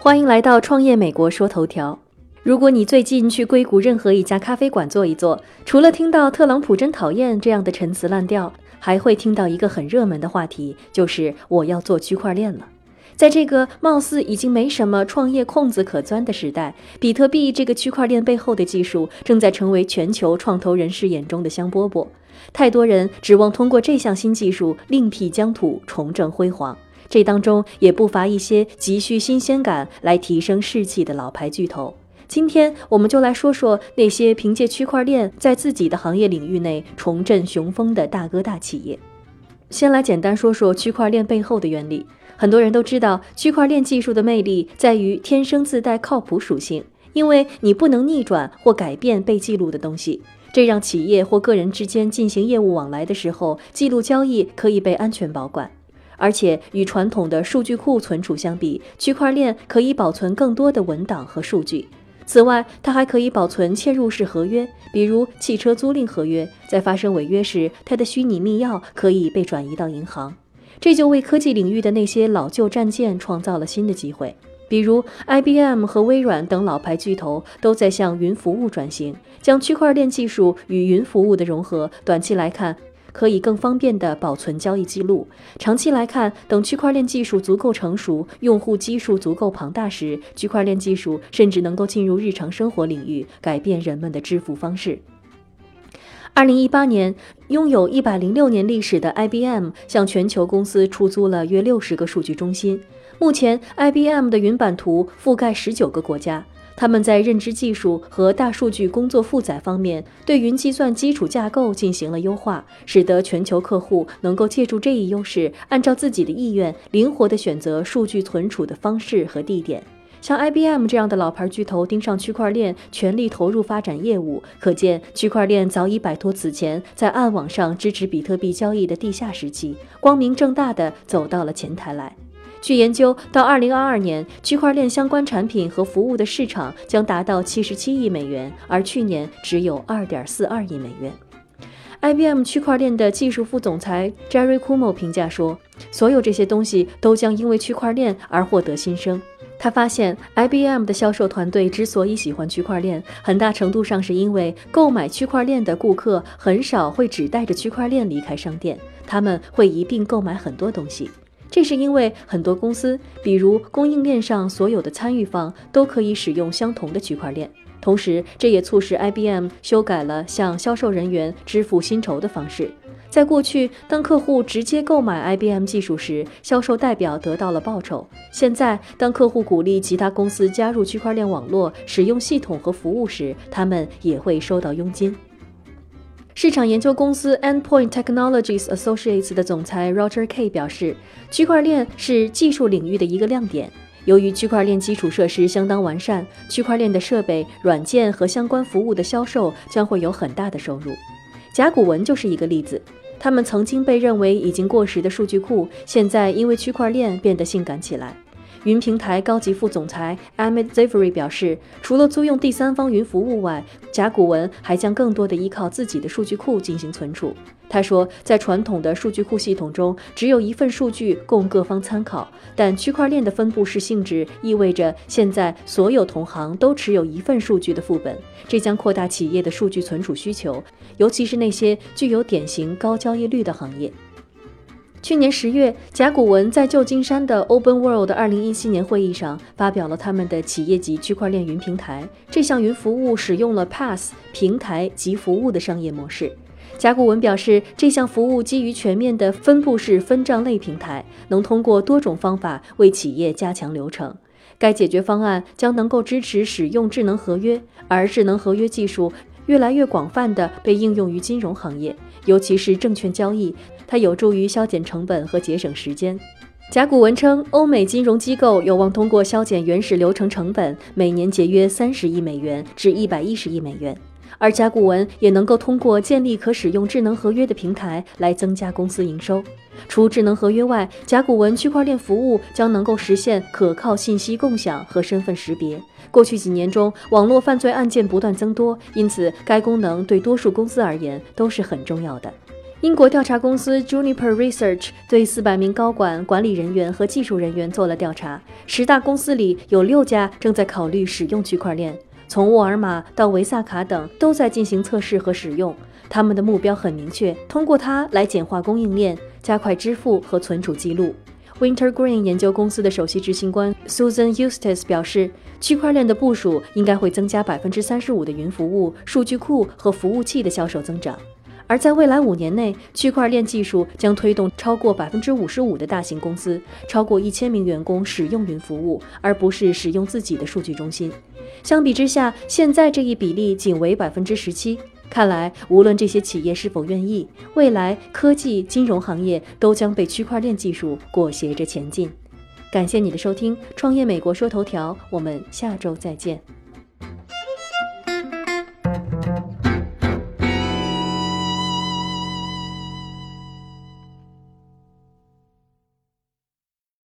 欢迎来到创业美国说头条。如果你最近去硅谷任何一家咖啡馆坐一坐，除了听到特朗普真讨厌这样的陈词滥调，还会听到一个很热门的话题，就是我要做区块链了。在这个貌似已经没什么创业空子可钻的时代，比特币这个区块链背后的技术正在成为全球创投人士眼中的香饽饽。太多人指望通过这项新技术另辟疆土，重振辉煌。这当中也不乏一些急需新鲜感来提升士气的老牌巨头。今天我们就来说说那些凭借区块链在自己的行业领域内重振雄风的大哥大企业。先来简单说说区块链背后的原理。很多人都知道，区块链技术的魅力在于天生自带靠谱属性，因为你不能逆转或改变被记录的东西，这让企业或个人之间进行业务往来的时候，记录交易可以被安全保管。而且与传统的数据库存储相比，区块链可以保存更多的文档和数据。此外，它还可以保存嵌入式合约，比如汽车租赁合约，在发生违约时，它的虚拟密钥可以被转移到银行。这就为科技领域的那些老旧战舰创造了新的机会，比如 IBM 和微软等老牌巨头都在向云服务转型，将区块链技术与云服务的融合，短期来看。可以更方便地保存交易记录。长期来看，等区块链技术足够成熟，用户基数足够庞大时，区块链技术甚至能够进入日常生活领域，改变人们的支付方式。二零一八年，拥有一百零六年历史的 IBM 向全球公司出租了约六十个数据中心。目前，IBM 的云版图覆盖十九个国家。他们在认知技术和大数据工作负载方面，对云计算基础架构进行了优化，使得全球客户能够借助这一优势，按照自己的意愿，灵活地选择数据存储的方式和地点。像 IBM 这样的老牌巨头盯上区块链，全力投入发展业务，可见区块链早已摆脱此前在暗网上支持比特币交易的地下时期，光明正大地走到了前台来。据研究，到二零二二年，区块链相关产品和服务的市场将达到七十七亿美元，而去年只有二点四二亿美元。IBM 区块链的技术副总裁 Jerry Cuomo 评价说：“所有这些东西都将因为区块链而获得新生。”他发现，IBM 的销售团队之所以喜欢区块链，很大程度上是因为购买区块链的顾客很少会只带着区块链离开商店，他们会一并购买很多东西。这是因为很多公司，比如供应链上所有的参与方，都可以使用相同的区块链。同时，这也促使 IBM 修改了向销售人员支付薪酬的方式。在过去，当客户直接购买 IBM 技术时，销售代表得到了报酬。现在，当客户鼓励其他公司加入区块链网络、使用系统和服务时，他们也会收到佣金。市场研究公司 Endpoint Technologies Associates 的总裁 Roger K 表示，区块链是技术领域的一个亮点。由于区块链基础设施相当完善，区块链的设备、软件和相关服务的销售将会有很大的收入。甲骨文就是一个例子，他们曾经被认为已经过时的数据库，现在因为区块链变得性感起来。云平台高级副总裁 Amit Zavery 表示，除了租用第三方云服务外，甲骨文还将更多的依靠自己的数据库进行存储。他说，在传统的数据库系统中，只有一份数据供各方参考，但区块链的分布式性质意味着现在所有同行都持有一份数据的副本，这将扩大企业的数据存储需求，尤其是那些具有典型高交易率的行业。去年十月，甲骨文在旧金山的 Open World 二零一七年会议上发表了他们的企业级区块链云平台。这项云服务使用了 Pass 平台及服务的商业模式。甲骨文表示，这项服务基于全面的分布式分账类平台，能通过多种方法为企业加强流程。该解决方案将能够支持使用智能合约，而智能合约技术越来越广泛地被应用于金融行业，尤其是证券交易。它有助于削减成本和节省时间。甲骨文称，欧美金融机构有望通过削减原始流程成本，每年节约三十亿美元至一百一十亿美元。而甲骨文也能够通过建立可使用智能合约的平台来增加公司营收。除智能合约外，甲骨文区块链服务将能够实现可靠信息共享和身份识别。过去几年中，网络犯罪案件不断增多，因此该功能对多数公司而言都是很重要的。英国调查公司 Juniper Research 对四百名高管、管理人员和技术人员做了调查，十大公司里有六家正在考虑使用区块链，从沃尔玛到维萨卡等都在进行测试和使用。他们的目标很明确，通过它来简化供应链，加快支付和存储记录。Wintergreen 研究公司的首席执行官 Susan Eustace 表示，区块链的部署应该会增加百分之三十五的云服务、数据库和服务器的销售增长。而在未来五年内，区块链技术将推动超过百分之五十五的大型公司、超过一千名员工使用云服务，而不是使用自己的数据中心。相比之下，现在这一比例仅为百分之十七。看来，无论这些企业是否愿意，未来科技、金融行业都将被区块链技术裹挟着前进。感谢你的收听，《创业美国说头条》，我们下周再见。